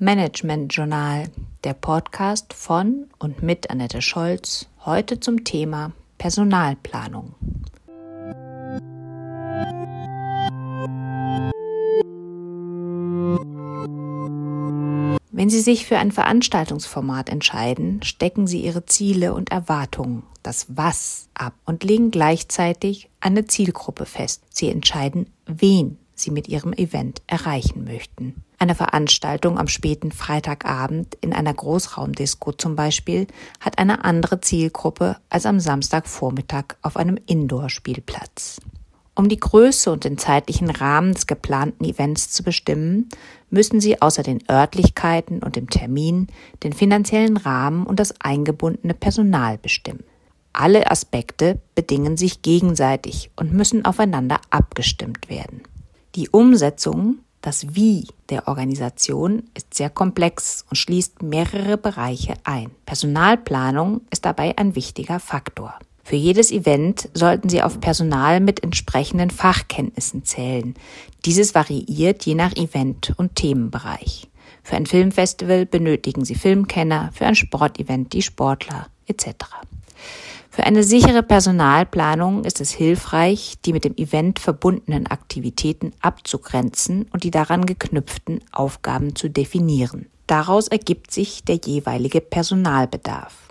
Management Journal, der Podcast von und mit Annette Scholz, heute zum Thema Personalplanung. Wenn Sie sich für ein Veranstaltungsformat entscheiden, stecken Sie Ihre Ziele und Erwartungen, das Was, ab und legen gleichzeitig eine Zielgruppe fest. Sie entscheiden, wen Sie mit Ihrem Event erreichen möchten. Eine Veranstaltung am späten Freitagabend in einer Großraumdisco zum Beispiel hat eine andere Zielgruppe als am Samstagvormittag auf einem Indoor-Spielplatz. Um die Größe und den zeitlichen Rahmen des geplanten Events zu bestimmen, müssen Sie außer den Örtlichkeiten und dem Termin den finanziellen Rahmen und das eingebundene Personal bestimmen. Alle Aspekte bedingen sich gegenseitig und müssen aufeinander abgestimmt werden. Die Umsetzung, das Wie der Organisation ist sehr komplex und schließt mehrere Bereiche ein. Personalplanung ist dabei ein wichtiger Faktor. Für jedes Event sollten Sie auf Personal mit entsprechenden Fachkenntnissen zählen. Dieses variiert je nach Event und Themenbereich. Für ein Filmfestival benötigen Sie Filmkenner, für ein Sportevent die Sportler etc. Für eine sichere Personalplanung ist es hilfreich, die mit dem Event verbundenen Aktivitäten abzugrenzen und die daran geknüpften Aufgaben zu definieren. Daraus ergibt sich der jeweilige Personalbedarf.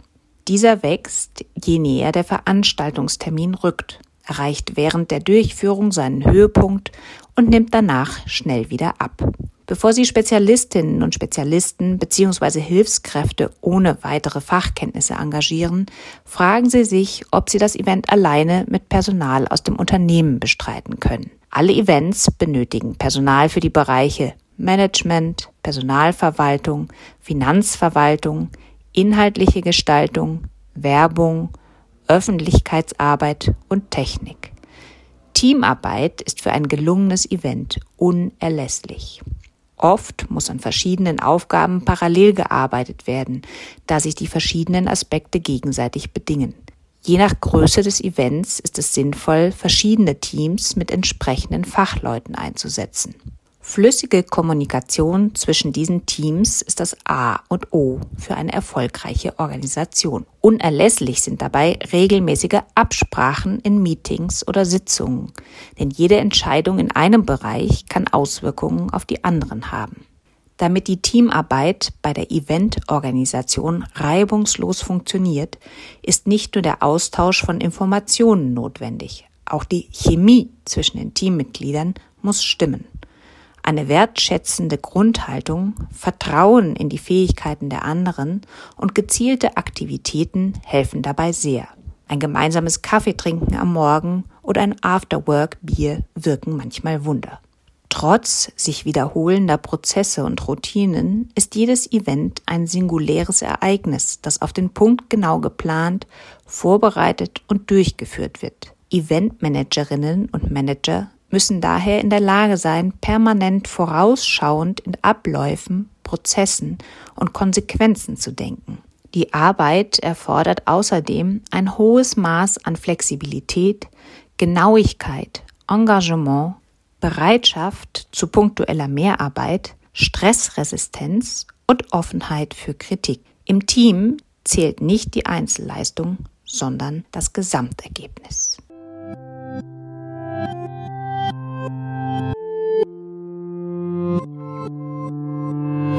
Dieser wächst, je näher der Veranstaltungstermin rückt, erreicht während der Durchführung seinen Höhepunkt und nimmt danach schnell wieder ab. Bevor Sie Spezialistinnen und Spezialisten bzw. Hilfskräfte ohne weitere Fachkenntnisse engagieren, fragen Sie sich, ob Sie das Event alleine mit Personal aus dem Unternehmen bestreiten können. Alle Events benötigen Personal für die Bereiche Management, Personalverwaltung, Finanzverwaltung, inhaltliche Gestaltung, Werbung, Öffentlichkeitsarbeit und Technik. Teamarbeit ist für ein gelungenes Event unerlässlich. Oft muss an verschiedenen Aufgaben parallel gearbeitet werden, da sich die verschiedenen Aspekte gegenseitig bedingen. Je nach Größe des Events ist es sinnvoll, verschiedene Teams mit entsprechenden Fachleuten einzusetzen. Flüssige Kommunikation zwischen diesen Teams ist das A und O für eine erfolgreiche Organisation. Unerlässlich sind dabei regelmäßige Absprachen in Meetings oder Sitzungen, denn jede Entscheidung in einem Bereich kann Auswirkungen auf die anderen haben. Damit die Teamarbeit bei der Eventorganisation reibungslos funktioniert, ist nicht nur der Austausch von Informationen notwendig, auch die Chemie zwischen den Teammitgliedern muss stimmen. Eine wertschätzende Grundhaltung, Vertrauen in die Fähigkeiten der anderen und gezielte Aktivitäten helfen dabei sehr. Ein gemeinsames Kaffeetrinken am Morgen oder ein Afterwork-Bier wirken manchmal Wunder. Trotz sich wiederholender Prozesse und Routinen ist jedes Event ein singuläres Ereignis, das auf den Punkt genau geplant, vorbereitet und durchgeführt wird. Eventmanagerinnen und Manager müssen daher in der Lage sein, permanent vorausschauend in Abläufen, Prozessen und Konsequenzen zu denken. Die Arbeit erfordert außerdem ein hohes Maß an Flexibilität, Genauigkeit, Engagement, Bereitschaft zu punktueller Mehrarbeit, Stressresistenz und Offenheit für Kritik. Im Team zählt nicht die Einzelleistung, sondern das Gesamtergebnis.